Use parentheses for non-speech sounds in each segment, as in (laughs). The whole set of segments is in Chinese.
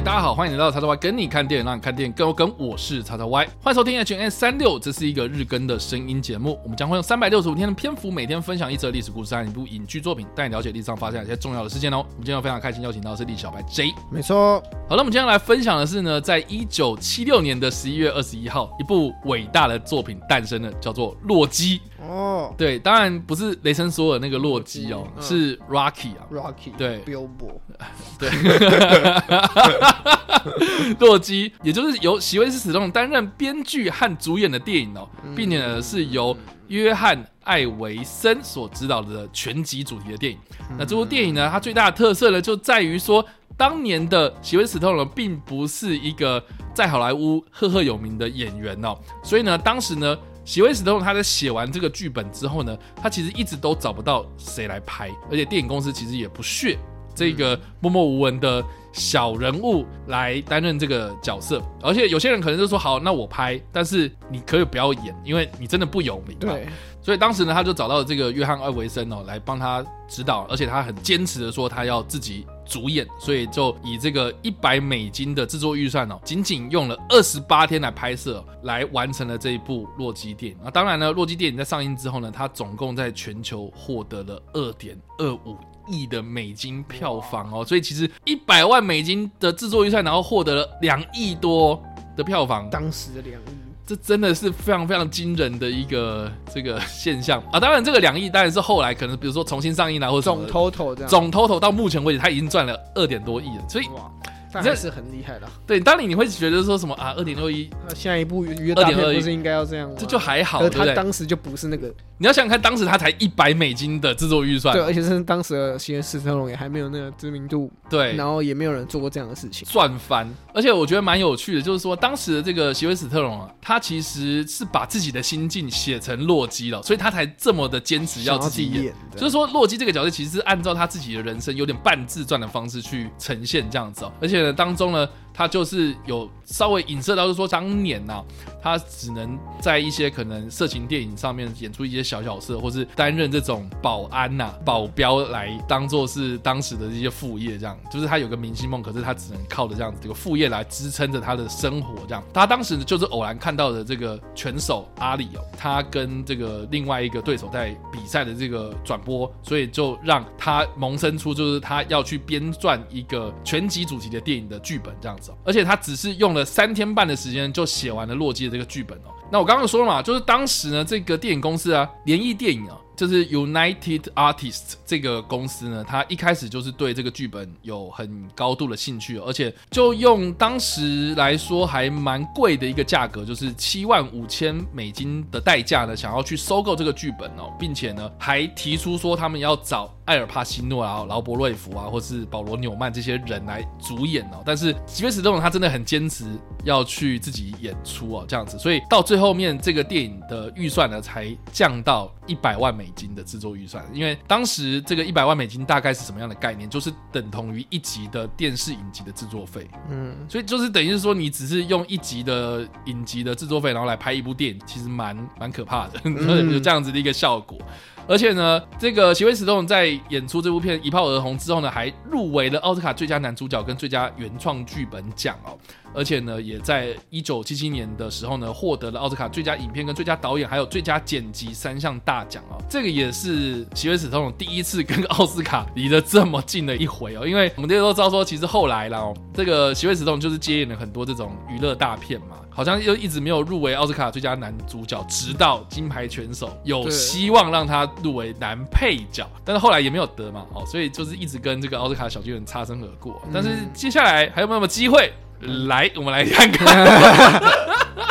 嗨，大家好，欢迎来到叉叉 Y 跟你看电影，让你看电影更有梗。我是叉叉 Y，欢迎收听 H N 三六，这是一个日更的声音节目。我们将会用三百六十五天的篇幅，每天分享一则历史故事和一部影剧作品，带你了解历史上发生一些重要的事件哦。我们今天非常开心邀请到的是李小白 J，没错。好了，我们今天来分享的是呢，在一九七六年的十一月二十一号，一部伟大的作品诞生了，叫做《洛基》。哦，对，当然不是雷神索尔那个洛基哦，嗯、是 Rocky 啊，Rocky，对，Billboard，对，(laughs) 洛基，也就是由席维斯·史东担任编剧和主演的电影哦，并且呢是由约翰·艾维森所执导的全集主题的电影。那这部电影呢，它最大的特色呢，就在于说，当年的席维斯·史东呢，并不是一个在好莱坞赫赫有名的演员哦，所以呢，当时呢。席维史特龙他在写完这个剧本之后呢，他其实一直都找不到谁来拍，而且电影公司其实也不屑这个默默无闻的小人物来担任这个角色，而且有些人可能就说好，那我拍，但是你可以不要演，因为你真的不有名。对，所以当时呢，他就找到了这个约翰·艾维森哦来帮他指导，而且他很坚持的说他要自己主演，所以就以这个一百美金的制作预算哦，仅仅用了二十八天来拍摄，来完成了这一部《洛基》电影。那当然呢，《洛基》电影在上映之后呢，它总共在全球获得了二点二五亿的美金票房哦，所以其实一百万美金的制作预算，然后获得了两亿多的票房，当时的两亿，这真的是非常非常惊人的一个 (laughs) 这个现象啊！当然，这个两亿当然是后来可能比如说重新上映啊，或者总 total 这样，总 total 到目前为止，他已经赚了二点多亿了，所以哇。这是很厉害的。对，当你你会觉得说什么啊？二点六亿，下一部约大片不是应该要这样吗？这就还好，他当时就不是那个。你要想想看，当时他才一百美金的制作预算，对，而且是当时的席维斯特龙也还没有那个知名度，对，然后也没有人做过这样的事情，赚翻。而且我觉得蛮有趣的，就是说当时的这个席维斯特龙啊，他其实是把自己的心境写成洛基了，所以他才这么的坚持要自己演。就是说，洛基这个角色其实是按照他自己的人生有点半自传的方式去呈现这样子哦，而且呢，当中呢。他就是有稍微影射到，就是说当年呐、啊，他只能在一些可能色情电影上面演出一些小角色，或是担任这种保安呐、保镖来当做是当时的这些副业，这样就是他有个明星梦，可是他只能靠着这样子这个副业来支撑着他的生活。这样，他当时就是偶然看到的这个拳手阿里哦，他跟这个另外一个对手在比赛的这个转播，所以就让他萌生出就是他要去编撰一个全集主题的电影的剧本这样子。而且他只是用了三天半的时间就写完了《洛基》的这个剧本哦。那我刚刚说了嘛，就是当时呢，这个电影公司啊，联谊电影啊。就是 United Artists 这个公司呢，他一开始就是对这个剧本有很高度的兴趣，而且就用当时来说还蛮贵的一个价格，就是七万五千美金的代价呢，想要去收购这个剧本哦，并且呢还提出说他们要找艾尔帕西诺啊、劳勃瑞福啊，或是保罗纽曼这些人来主演哦。但是席维斯史东他真的很坚持要去自己演出哦，这样子，所以到最后面这个电影的预算呢才降到一百万美金的制作预算，因为当时这个一百万美金大概是什么样的概念？就是等同于一集的电视影集的制作费。嗯，所以就是等于是说，你只是用一集的影集的制作费，然后来拍一部电影，其实蛮蛮可怕的，有 (laughs) 这样子的一个效果。而且呢，这个席维史东在演出这部片一炮而红之后呢，还入围了奥斯卡最佳男主角跟最佳原创剧本奖哦。而且呢，也在一九七七年的时候呢，获得了奥斯卡最佳影片跟最佳导演，还有最佳剪辑三项大奖哦。这个也是席维史东第一次跟奥斯卡离得这么近的一回哦。因为我们大家都知道说，其实后来啦哦，这个席维史东就是接演了很多这种娱乐大片嘛，好像又一直没有入围奥斯卡最佳男主角，直到《金牌拳手》有希望让他入围男配角，但是后来也没有得嘛哦，所以就是一直跟这个奥斯卡小巨人擦身而过。但是接下来还有没有机会？来，我们来看看。(laughs)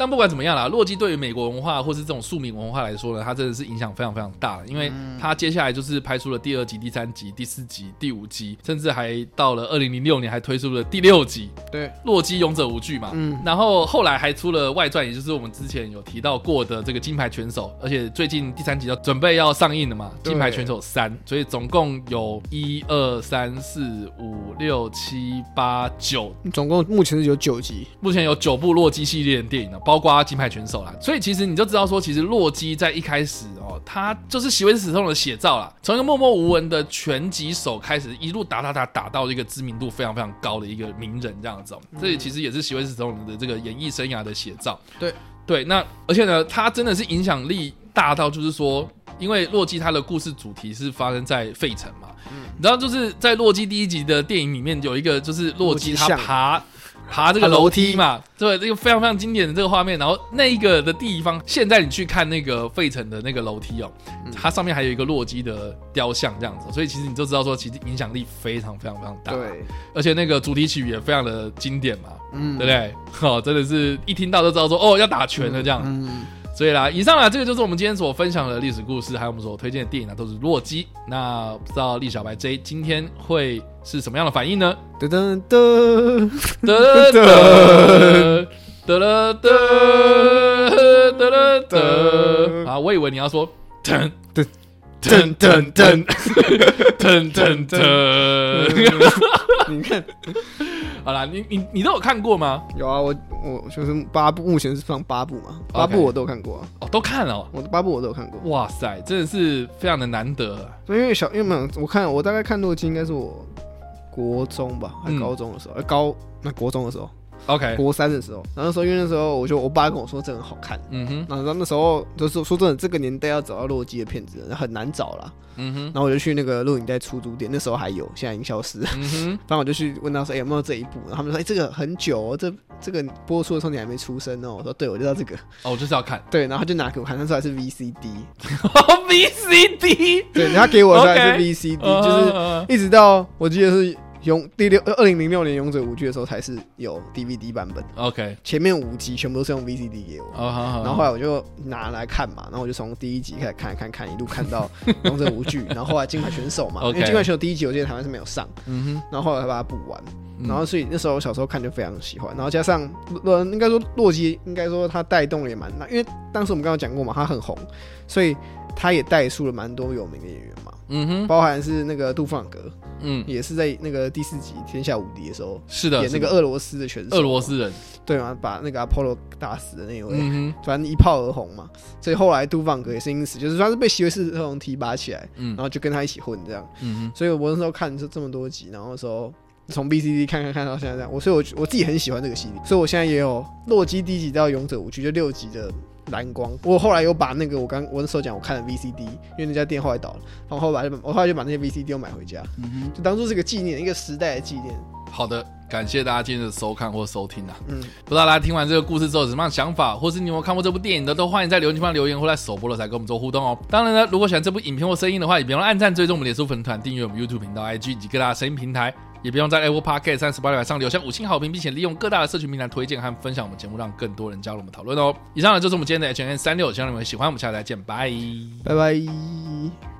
但不管怎么样啦，洛基对于美国文化或是这种庶民文化来说呢，它真的是影响非常非常大的，因为它接下来就是拍出了第二集、第三集、第四集、第五集，甚至还到了二零零六年还推出了第六集。对，洛基勇者无惧嘛。嗯。然后后来还出了外传，也就是我们之前有提到过的这个金牌拳手，而且最近第三集要准备要上映了嘛，金牌拳手三。所以总共有一二三四五六七八九，总共目前是有九集，目前有九部洛基系列的电影呢。包括金牌拳手啦。所以其实你就知道说，其实洛基在一开始哦，他就是席维斯·史特龙的写照啦。从一个默默无闻的拳击手开始，一路打打打打到一个知名度非常非常高的一个名人这样子。这里其实也是席维斯·史特龙的这个演艺生涯的写照。对对，那而且呢，他真的是影响力大到就是说，因为洛基他的故事主题是发生在费城嘛。嗯，你知道就是在洛基第一集的电影里面有一个就是洛基他爬。爬这个楼梯嘛，对，这个非常非常经典的这个画面。然后那一个的地方，现在你去看那个费城的那个楼梯哦，它上面还有一个洛基的雕像这样子，所以其实你就知道说，其实影响力非常非常非常大。对，而且那个主题曲也非常的经典嘛，嗯，对不对？哦，真的是一听到就知道说，哦，要打拳了这样。嗯。所以啦，以上啦，这个就是我们今天所分享的历史故事，还有我们所推荐的电影呢，都是洛基。那不知道栗小白 J 今天会是什么样的反应呢？噔噔噔噔噔噔噔噔噔啊！我以为你要说噔噔噔噔噔噔噔噔，你看。好啦，你你你都有看过吗？有啊，我我就是八部，目前是放八部嘛，八部我都有看过啊。哦，都看了，我的八部我都有看过。哇塞，真的是非常的难得。因为小，因为没有，我看我大概看洛基应该是我国中吧，还高中的时候，呃，高那国中的时候。OK，国三的时候，然后说因为那时候我就我爸跟我说这很好看，嗯哼，然后那时候就是说真的，这个年代要找到洛基的片子很难找了。嗯哼，然后我就去那个录影带出租店，那时候还有，现在已经消失了。嗯哼，(laughs) 然后我就去问他说，哎、欸，有没有这一部？然后他们说，哎、欸，这个很久哦，这这个播出的时候你还没出生哦。我说，对，我就知道这个。哦，我就是要看。对，然后他就拿给我看，那时候还是 VCD，VCD，(laughs) 对，他给我的时候还是 VCD，、okay. 就是一直到我记得是。勇第六二零零六年《勇者无惧》的时候才是有 DVD 版本。OK，前面五集全部都是用 VCD 给我。Oh, oh, oh. 然后后来我就拿来看嘛，然后我就从第一集开始看，看，看，一路看到 (laughs)《勇者无惧》，然后后来《金牌选手》嘛.因为《金牌选手》第一集我记得台湾是没有上。嗯哼。然后后来才把它补完，然后所以那时候我小时候看就非常喜欢，然后加上洛应该说洛基应该说他带动也蛮大，因为当时我们刚刚讲过嘛，他很红，所以他也带出了蛮多有名的演员嘛。嗯哼，包含是那个杜弗朗格。嗯，也是在那个第四集《天下无敌》的时候，是的，演那个俄罗斯的选手，俄罗斯人，对吗？把那个阿波罗打死的那一位，嗯，反正一炮而红嘛。所以后来杜放格也是因此，就是算是被席维斯特龙提拔起来，嗯，然后就跟他一起混这样，嗯哼，所以我那时候看这这么多集，然后说从 B C D 看看看到现在这样，我所以我我自己很喜欢这个系列，所以我现在也有洛基第一集到勇者无惧就六集的。蓝光，我后来又把那个我刚我那时候讲我看了 VCD，因为那家店后来倒了，然后后来就我后来就把那些 VCD 又买回家，嗯哼，就当做是个纪念，一个时代的纪念。好的，感谢大家今天的收看或收听啊，嗯，不知道大家听完这个故事之后有什么样想法，或是你有没有看过这部电影的，都欢迎在留言区留言或在首播的时候跟我们做互动哦。当然呢，如果喜欢这部影片或声音的话，也别忘了按赞、追踪我们脸书粉团、订阅我们 YouTube 频道、IG 以及各大声音平台。也不用在 Apple Podcast 三十八点上留下五星好评，并且利用各大的社群平台推荐和分享我们节目，让更多人加入我们讨论哦。以上呢就是我们今天的 H N 36，希望你们喜欢，我们下次再见，拜拜拜。